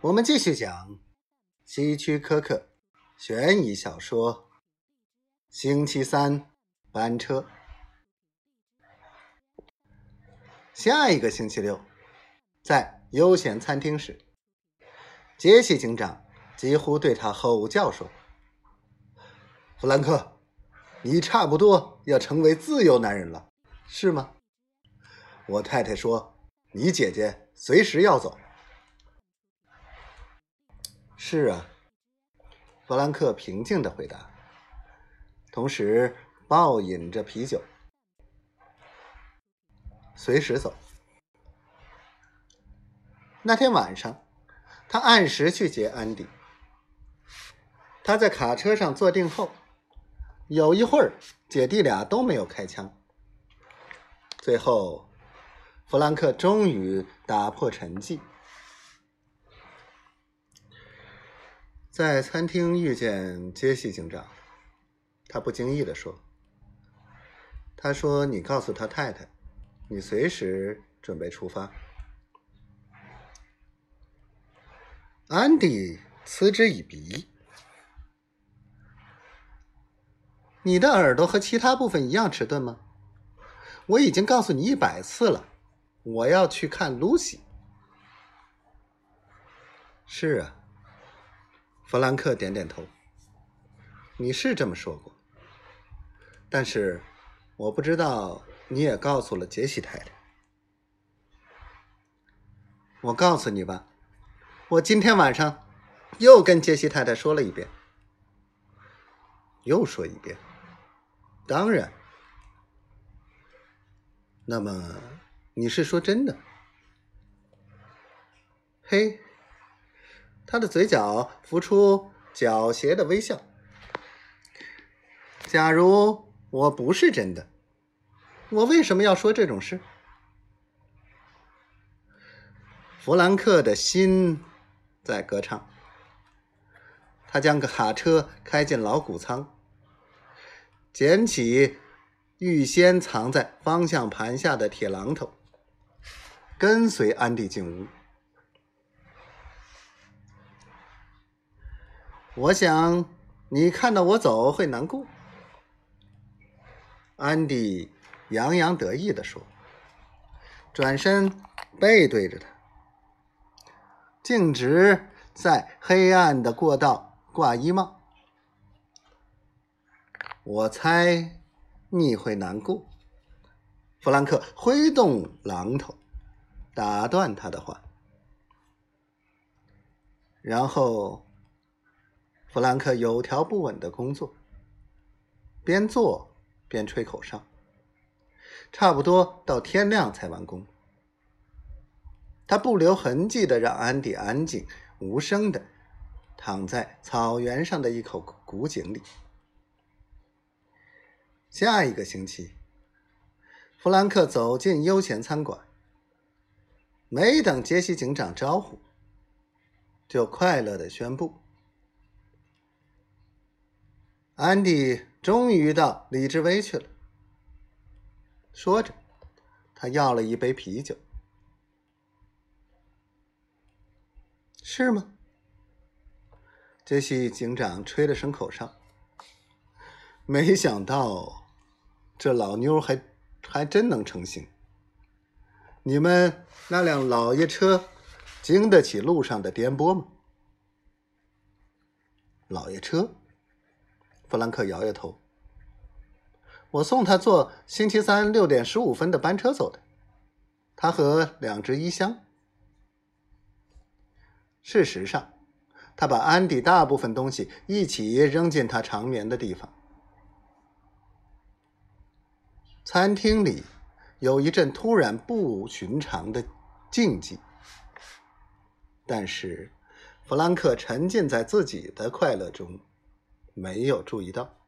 我们继续讲希区柯克悬疑小说《星期三班车》。下一个星期六，在悠闲餐厅时，杰西警长几乎对他吼叫说：“弗兰克，你差不多要成为自由男人了，是吗？我太太说，你姐姐随时要走。”是啊，弗兰克平静的回答，同时暴饮着啤酒。随时走。那天晚上，他按时去接安迪。他在卡车上坐定后，有一会儿姐弟俩都没有开枪。最后，弗兰克终于打破沉寂。在餐厅遇见杰西警长，他不经意的说：“他说你告诉他太太，你随时准备出发。”安迪嗤之以鼻：“你的耳朵和其他部分一样迟钝吗？我已经告诉你一百次了，我要去看露西。”是啊。弗兰克点点头。你是这么说过，但是我不知道你也告诉了杰西太太。我告诉你吧，我今天晚上又跟杰西太太说了一遍，又说一遍。当然，那么你是说真的？嘿。他的嘴角浮出狡黠的微笑。假如我不是真的，我为什么要说这种事？弗兰克的心在歌唱。他将卡车开进老谷仓，捡起预先藏在方向盘下的铁榔头，跟随安迪进屋。我想你看到我走会难过，安迪洋洋得意地说，转身背对着他，径直在黑暗的过道挂衣帽。我猜你会难过。弗兰克挥动榔头，打断他的话，然后。弗兰克有条不紊的工作，边做边吹口哨，差不多到天亮才完工。他不留痕迹的让安迪安静无声的躺在草原上的一口古井里。下一个星期，弗兰克走进悠闲餐馆，没等杰西警长招呼，就快乐的宣布。安迪终于到李志威去了。说着，他要了一杯啤酒。是吗？杰西警长吹了声口哨。没想到，这老妞还还真能成型。你们那辆老爷车经得起路上的颠簸吗？老爷车。弗兰克摇摇头。我送他坐星期三六点十五分的班车走的，他和两只衣箱。事实上，他把安迪大部分东西一起扔进他长眠的地方。餐厅里有一阵突然不寻常的静寂，但是弗兰克沉浸在自己的快乐中。没有注意到。